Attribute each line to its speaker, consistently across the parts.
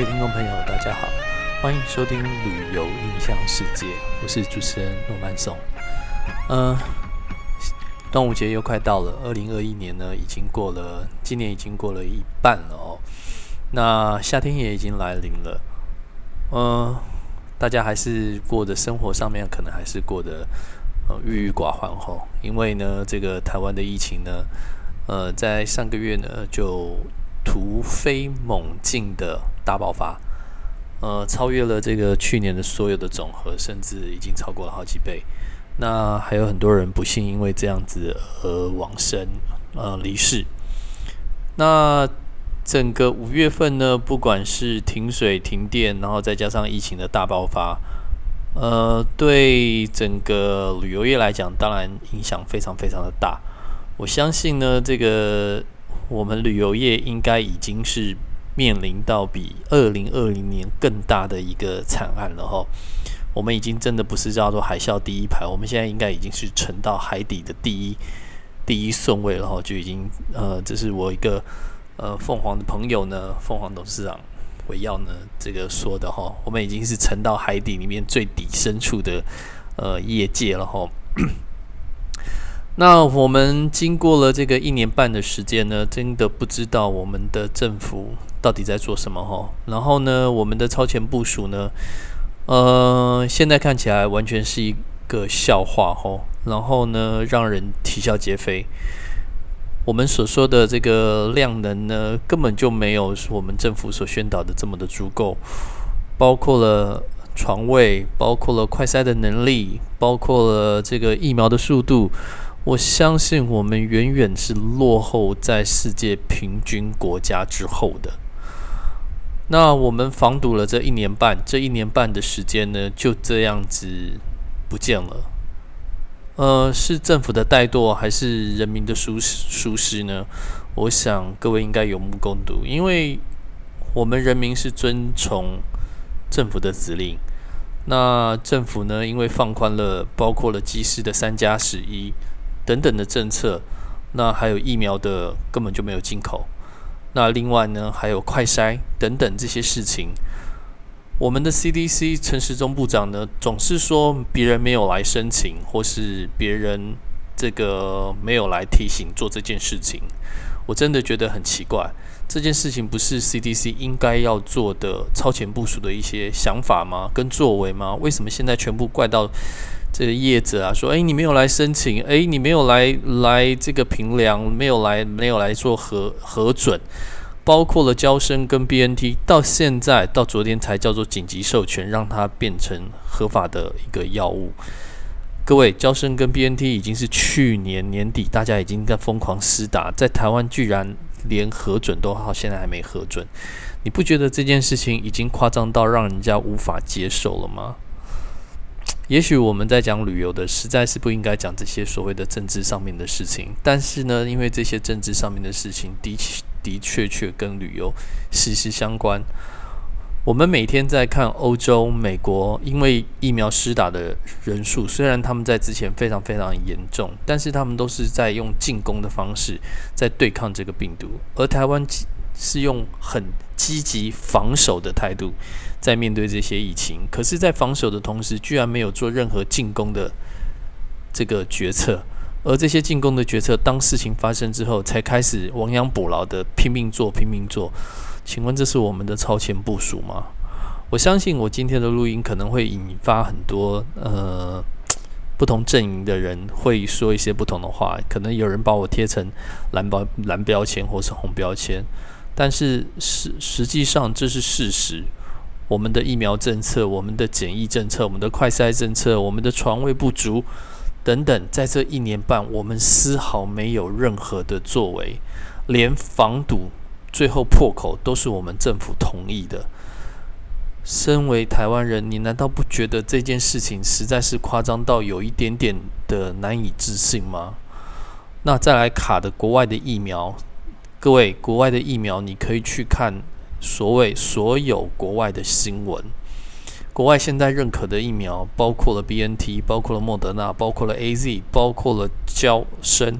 Speaker 1: 位听众朋友，大家好，欢迎收听《旅游印象世界》，我是主持人诺曼松。嗯，端午节又快到了，二零二一年呢已经过了，今年已经过了一半了哦。那夏天也已经来临了，嗯，大家还是过的生活上面可能还是过得呃郁郁寡欢吼，因为呢，这个台湾的疫情呢，呃，在上个月呢就。突飞猛进的大爆发，呃，超越了这个去年的所有的总和，甚至已经超过了好几倍。那还有很多人不幸因为这样子而往生，呃，离世。那整个五月份呢，不管是停水、停电，然后再加上疫情的大爆发，呃，对整个旅游业来讲，当然影响非常非常的大。我相信呢，这个。我们旅游业应该已经是面临到比二零二零年更大的一个惨案了哈。我们已经真的不是叫做海啸第一排，我们现在应该已经是沉到海底的第一第一顺位了哈。就已经呃，这是我一个呃凤凰的朋友呢，凤凰董事长韦耀呢这个说的哈。我们已经是沉到海底里面最底深处的呃业界了哈。那我们经过了这个一年半的时间呢，真的不知道我们的政府到底在做什么哈。然后呢，我们的超前部署呢，呃，现在看起来完全是一个笑话哈。然后呢，让人啼笑皆非。我们所说的这个量能呢，根本就没有我们政府所宣导的这么的足够，包括了床位，包括了快筛的能力，包括了这个疫苗的速度。我相信我们远远是落后在世界平均国家之后的。那我们防堵了这一年半，这一年半的时间呢，就这样子不见了。呃，是政府的怠惰，还是人民的疏疏失呢？我想各位应该有目共睹，因为我们人民是遵从政府的指令。那政府呢，因为放宽了，包括了机师的三加十一。等等的政策，那还有疫苗的根本就没有进口。那另外呢，还有快筛等等这些事情，我们的 CDC 陈时中部长呢，总是说别人没有来申请，或是别人这个没有来提醒做这件事情。我真的觉得很奇怪，这件事情不是 CDC 应该要做的超前部署的一些想法吗？跟作为吗？为什么现在全部怪到？这个业者啊，说：“哎，你没有来申请，哎，你没有来来这个评量，没有来没有来做核核准，包括了交生跟 BNT，到现在到昨天才叫做紧急授权，让它变成合法的一个药物。各位，交生跟 BNT 已经是去年年底大家已经在疯狂施打，在台湾居然连核准都好，现在还没核准，你不觉得这件事情已经夸张到让人家无法接受了吗？”也许我们在讲旅游的，实在是不应该讲这些所谓的政治上面的事情。但是呢，因为这些政治上面的事情的的确确跟旅游息息相关。我们每天在看欧洲、美国，因为疫苗施打的人数，虽然他们在之前非常非常严重，但是他们都是在用进攻的方式在对抗这个病毒，而台湾是用很积极防守的态度。在面对这些疫情，可是，在防守的同时，居然没有做任何进攻的这个决策。而这些进攻的决策，当事情发生之后，才开始亡羊补牢的拼命做、拼命做。请问，这是我们的超前部署吗？我相信，我今天的录音可能会引发很多呃不同阵营的人会说一些不同的话。可能有人把我贴成蓝标蓝标签或是红标签，但是实实际上这是事实。我们的疫苗政策、我们的检疫政策、我们的快筛政策、我们的床位不足等等，在这一年半，我们丝毫没有任何的作为，连防堵最后破口都是我们政府同意的。身为台湾人，你难道不觉得这件事情实在是夸张到有一点点的难以置信吗？那再来卡的国外的疫苗，各位，国外的疫苗你可以去看。所谓所有国外的新闻，国外现在认可的疫苗包括了 B N T，包括了莫德纳，包括了 A Z，包括了交生。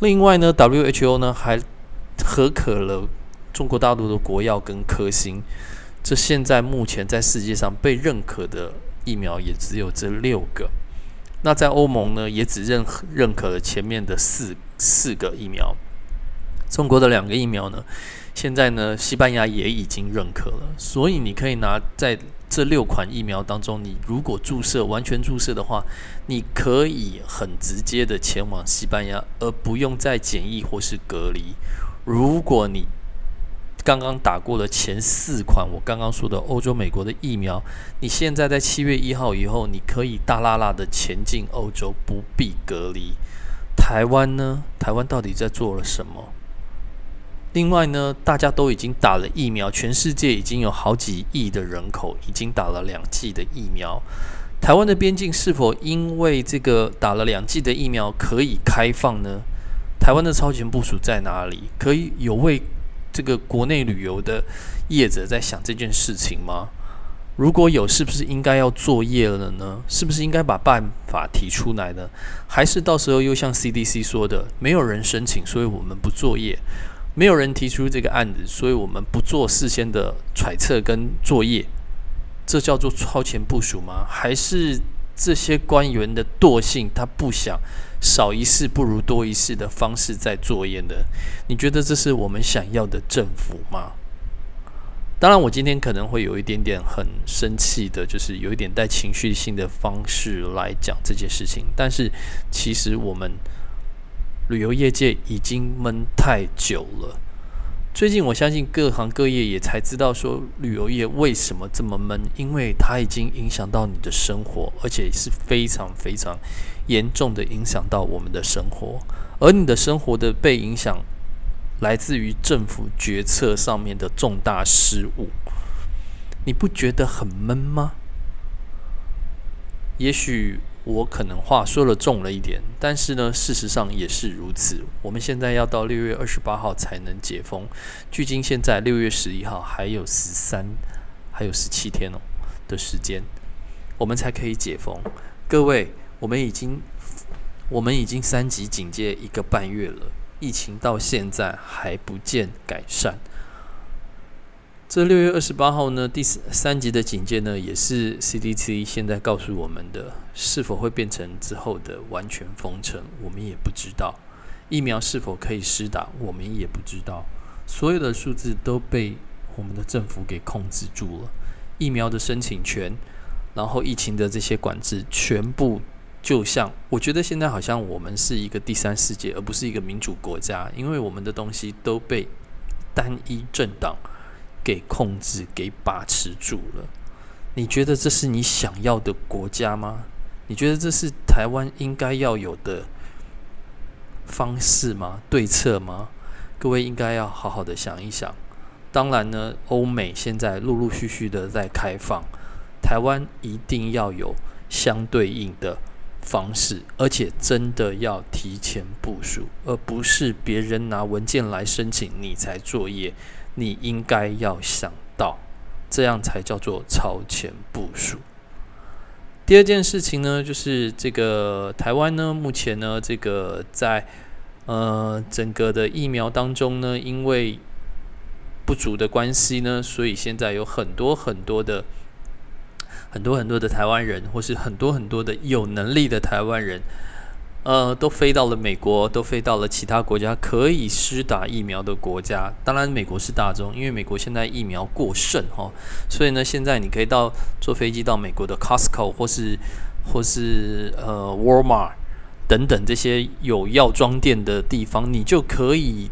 Speaker 1: 另外呢，W H O 呢还合可了中国大陆的国药跟科兴，这现在目前在世界上被认可的疫苗也只有这六个。那在欧盟呢，也只认认可了前面的四四个疫苗。中国的两个疫苗呢，现在呢，西班牙也已经认可了。所以你可以拿在这六款疫苗当中，你如果注射完全注射的话，你可以很直接的前往西班牙，而不用再检疫或是隔离。如果你刚刚打过了前四款，我刚刚说的欧洲、美国的疫苗，你现在在七月一号以后，你可以大拉拉的前进欧洲，不必隔离。台湾呢？台湾到底在做了什么？另外呢，大家都已经打了疫苗，全世界已经有好几亿的人口已经打了两剂的疫苗。台湾的边境是否因为这个打了两剂的疫苗可以开放呢？台湾的超前部署在哪里？可以有为？这个国内旅游的业者在想这件事情吗？如果有，是不是应该要作业了呢？是不是应该把办法提出来呢？还是到时候又像 CDC 说的，没有人申请，所以我们不作业；没有人提出这个案子，所以我们不做事先的揣测跟作业？这叫做超前部署吗？还是这些官员的惰性，他不想？少一事不如多一事的方式在作业呢，你觉得这是我们想要的政府吗？当然，我今天可能会有一点点很生气的，就是有一点带情绪性的方式来讲这件事情。但是，其实我们旅游业界已经闷太久了。最近，我相信各行各业也才知道说旅游业为什么这么闷，因为它已经影响到你的生活，而且是非常非常。严重的影响到我们的生活，而你的生活的被影响，来自于政府决策上面的重大失误，你不觉得很闷吗？也许我可能话说了重了一点，但是呢，事实上也是如此。我们现在要到六月二十八号才能解封，距今现在六月十一号还有十三，还有十七天哦的时间，我们才可以解封。各位。我们已经，我们已经三级警戒一个半月了，疫情到现在还不见改善。这六月二十八号呢，第三级的警戒呢，也是 CDC 现在告诉我们的，是否会变成之后的完全封城，我们也不知道。疫苗是否可以施打，我们也不知道。所有的数字都被我们的政府给控制住了，疫苗的申请权，然后疫情的这些管制，全部。就像我觉得现在好像我们是一个第三世界，而不是一个民主国家，因为我们的东西都被单一政党给控制、给把持住了。你觉得这是你想要的国家吗？你觉得这是台湾应该要有的方式吗？对策吗？各位应该要好好的想一想。当然呢，欧美现在陆陆续续的在开放，台湾一定要有相对应的。方式，而且真的要提前部署，而不是别人拿文件来申请你才作业。你应该要想到，这样才叫做超前部署。第二件事情呢，就是这个台湾呢，目前呢，这个在呃整个的疫苗当中呢，因为不足的关系呢，所以现在有很多很多的。很多很多的台湾人，或是很多很多的有能力的台湾人，呃，都飞到了美国，都飞到了其他国家可以施打疫苗的国家。当然，美国是大众，因为美国现在疫苗过剩哈，所以呢，现在你可以到坐飞机到美国的 Costco 或是或是呃 Walmart 等等这些有药妆店的地方，你就可以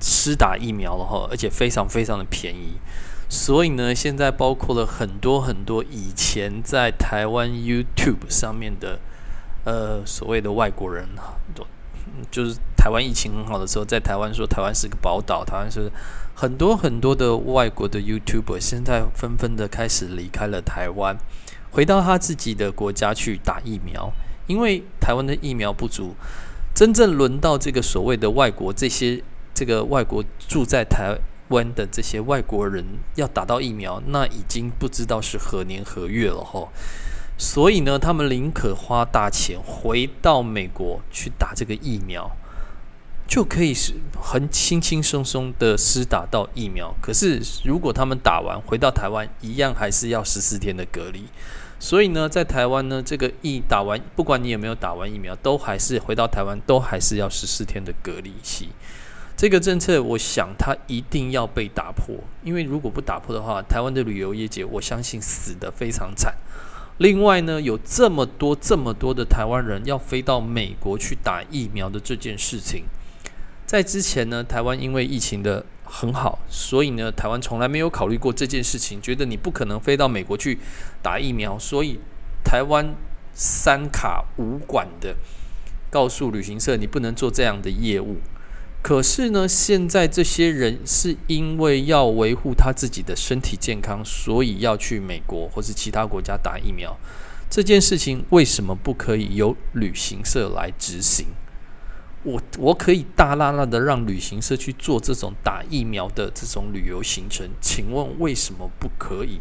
Speaker 1: 施打疫苗了哈，而且非常非常的便宜。所以呢，现在包括了很多很多以前在台湾 YouTube 上面的呃所谓的外国人，多就是台湾疫情很好的时候，在台湾说台湾是个宝岛，台湾是很多很多的外国的 YouTuber，现在纷纷的开始离开了台湾，回到他自己的国家去打疫苗，因为台湾的疫苗不足，真正轮到这个所谓的外国这些这个外国住在台。湾的这些外国人要打到疫苗，那已经不知道是何年何月了哈。所以呢，他们宁可花大钱回到美国去打这个疫苗。就可以是很轻轻松松的施打到疫苗。可是如果他们打完回到台湾，一样还是要十四天的隔离。所以呢，在台湾呢，这个疫打完，不管你有没有打完疫苗，都还是回到台湾，都还是要十四天的隔离期。这个政策，我想它一定要被打破，因为如果不打破的话，台湾的旅游业界，我相信死得非常惨。另外呢，有这么多这么多的台湾人要飞到美国去打疫苗的这件事情，在之前呢，台湾因为疫情的很好，所以呢，台湾从来没有考虑过这件事情，觉得你不可能飞到美国去打疫苗，所以台湾三卡五管的告诉旅行社，你不能做这样的业务。可是呢，现在这些人是因为要维护他自己的身体健康，所以要去美国或是其他国家打疫苗。这件事情为什么不可以由旅行社来执行？我我可以大拉拉的让旅行社去做这种打疫苗的这种旅游行程，请问为什么不可以？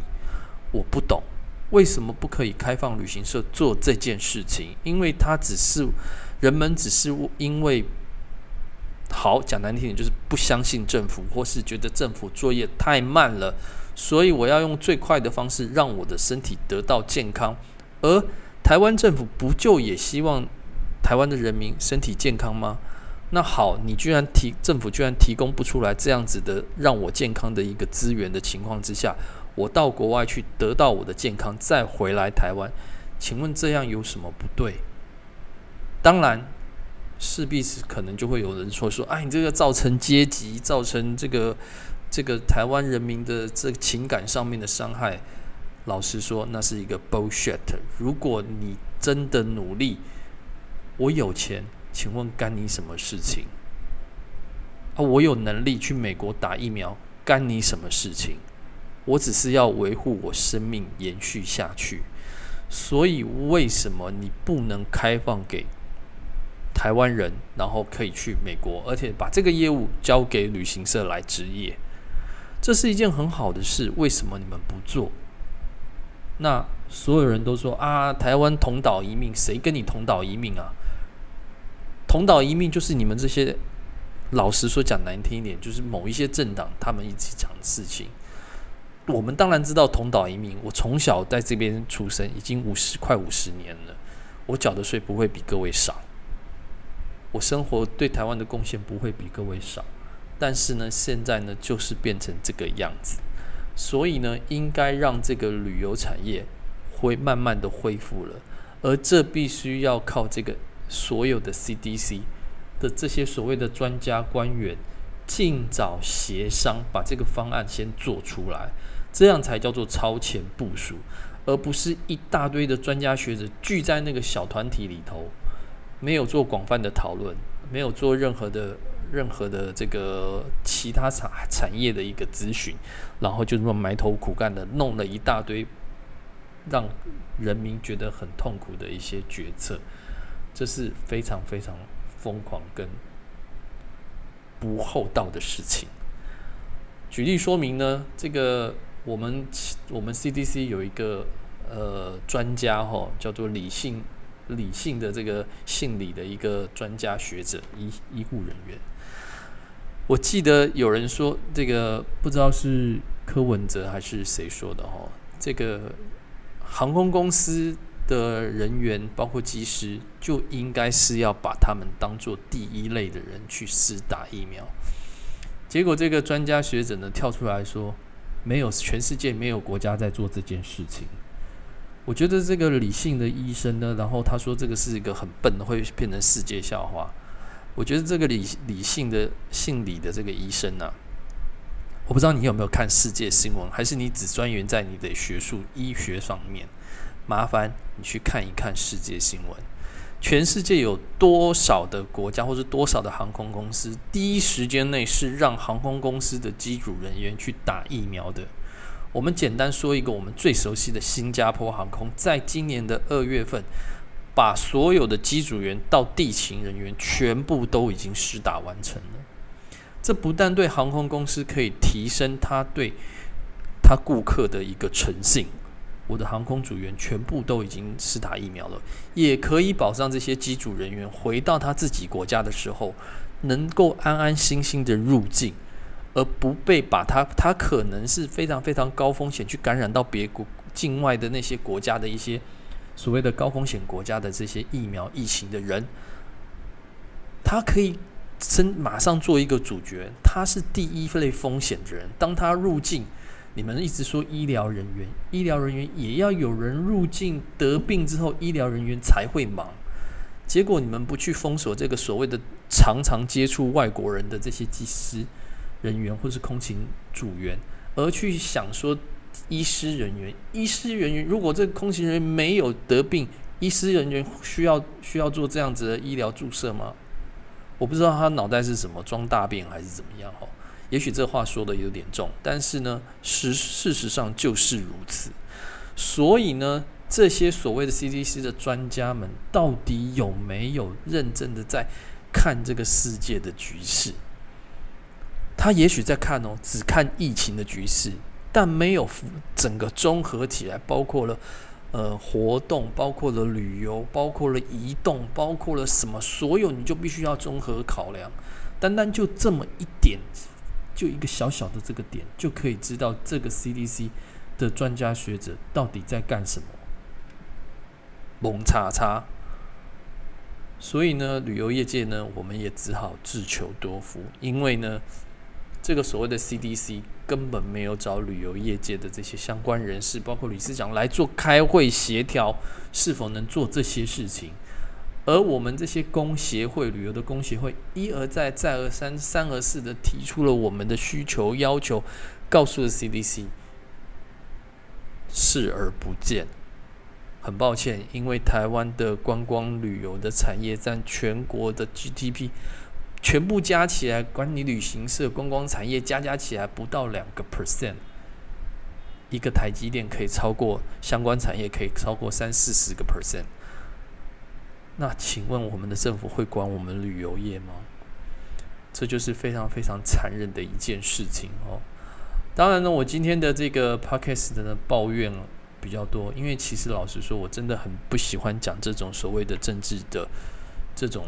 Speaker 1: 我不懂为什么不可以开放旅行社做这件事情？因为他只是人们只是因为。好讲难听点，就是不相信政府，或是觉得政府作业太慢了，所以我要用最快的方式让我的身体得到健康。而台湾政府不就也希望台湾的人民身体健康吗？那好，你居然提政府居然提供不出来这样子的让我健康的一个资源的情况之下，我到国外去得到我的健康，再回来台湾，请问这样有什么不对？当然。势必是可能就会有人说说，哎，你这个造成阶级，造成这个这个台湾人民的这情感上面的伤害。老实说，那是一个 bullshit。如果你真的努力，我有钱，请问干你什么事情？啊，我有能力去美国打疫苗，干你什么事情？我只是要维护我生命延续下去。所以，为什么你不能开放给？台湾人，然后可以去美国，而且把这个业务交给旅行社来执业，这是一件很好的事。为什么你们不做？那所有人都说啊，台湾同岛一命，谁跟你同岛一命啊？同岛一命就是你们这些，老实说讲难听一点，就是某一些政党他们一起讲的事情。我们当然知道同岛一命，我从小在这边出生，已经五十快五十年了，我缴的税不会比各位少。我生活对台湾的贡献不会比各位少，但是呢，现在呢就是变成这个样子，所以呢，应该让这个旅游产业会慢慢的恢复了，而这必须要靠这个所有的 CDC 的这些所谓的专家官员尽早协商，把这个方案先做出来，这样才叫做超前部署，而不是一大堆的专家学者聚在那个小团体里头。没有做广泛的讨论，没有做任何的任何的这个其他产产业的一个咨询，然后就这么埋头苦干的弄了一大堆，让人民觉得很痛苦的一些决策，这是非常非常疯狂跟不厚道的事情。举例说明呢，这个我们我们 CDC 有一个呃专家哈，叫做理性。理性的这个姓李的一个专家学者医医护人员，我记得有人说，这个不知道是柯文哲还是谁说的哦，这个航空公司的人员，包括机师，就应该是要把他们当做第一类的人去施打疫苗。结果这个专家学者呢跳出来说，没有，全世界没有国家在做这件事情。我觉得这个理性的医生呢，然后他说这个是一个很笨的，会变成世界笑话。我觉得这个理理性的姓李的这个医生呢，我不知道你有没有看世界新闻，还是你只专员在你的学术医学方面？麻烦你去看一看世界新闻。全世界有多少的国家或者多少的航空公司，第一时间内是让航空公司的机组人员去打疫苗的？我们简单说一个我们最熟悉的新加坡航空，在今年的二月份，把所有的机组员到地勤人员全部都已经施打完成了。这不但对航空公司可以提升他对他顾客的一个诚信，我的航空组员全部都已经施打疫苗了，也可以保障这些机组人员回到他自己国家的时候，能够安安心心的入境，而不被把他他可能是非常非常高风险去感染到别国境外的那些国家的一些所谓的高风险国家的这些疫苗疫情的人，他可以真马上做一个主角，他是第一类风险的人。当他入境，你们一直说医疗人员，医疗人员也要有人入境得病之后，医疗人员才会忙。结果你们不去封锁这个所谓的常常接触外国人的这些技师人员或是空勤组员，而去想说医师人员，医师人员如果这个空勤人员没有得病，医师人员需要需要做这样子的医疗注射吗？我不知道他脑袋是什么装大便还是怎么样哦。也许这话说的有点重，但是呢，实事实上就是如此。所以呢。这些所谓的 CDC 的专家们，到底有没有认真的在看这个世界的局势？他也许在看哦，只看疫情的局势，但没有整个综合起来，包括了呃活动，包括了旅游，包括了移动，包括了什么，所有你就必须要综合考量。单单就这么一点，就一个小小的这个点，就可以知道这个 CDC 的专家学者到底在干什么。蒙叉叉，所以呢，旅游业界呢，我们也只好自求多福，因为呢，这个所谓的 CDC 根本没有找旅游业界的这些相关人士，包括理事长来做开会协调，是否能做这些事情。而我们这些工协会、旅游的工协会，一而再、再而三、三而四的提出了我们的需求要求，告诉了 CDC，视而不见。很抱歉，因为台湾的观光旅游的产业占全国的 GDP 全部加起来，管理旅行社观光产业加加起来不到两个 percent。一个台积电可以超过相关产业，可以超过三四十个 percent。那请问我们的政府会管我们旅游业吗？这就是非常非常残忍的一件事情哦。当然呢，我今天的这个 podcast 的抱怨。比较多，因为其实老实说，我真的很不喜欢讲这种所谓的政治的这种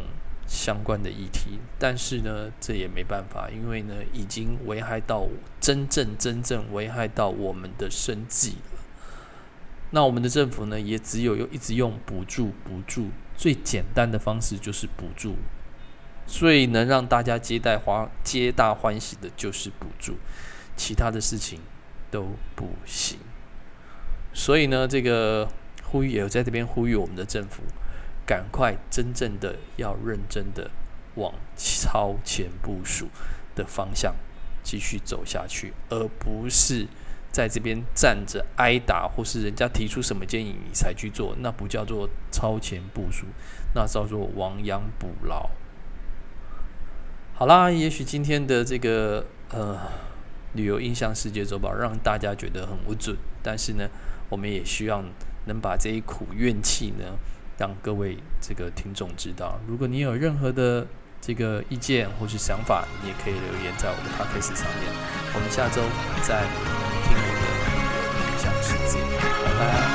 Speaker 1: 相关的议题。但是呢，这也没办法，因为呢，已经危害到真正真正危害到我们的生计了。那我们的政府呢，也只有用一直用补助补助，最简单的方式就是补助，最能让大家皆大欢皆大欢喜的就是补助，其他的事情都不行。所以呢，这个呼吁也在这边呼吁我们的政府，赶快真正的要认真的往超前部署的方向继续走下去，而不是在这边站着挨打，或是人家提出什么建议你才去做，那不叫做超前部署，那叫做亡羊补牢。好啦，也许今天的这个呃旅游印象世界周报让大家觉得很无准，但是呢。我们也希望能把这一苦怨气呢，让各位这个听众知道。如果你有任何的这个意见或是想法，你也可以留言在我的 podcast 上面。我们下周再听我的影响世界，拜拜。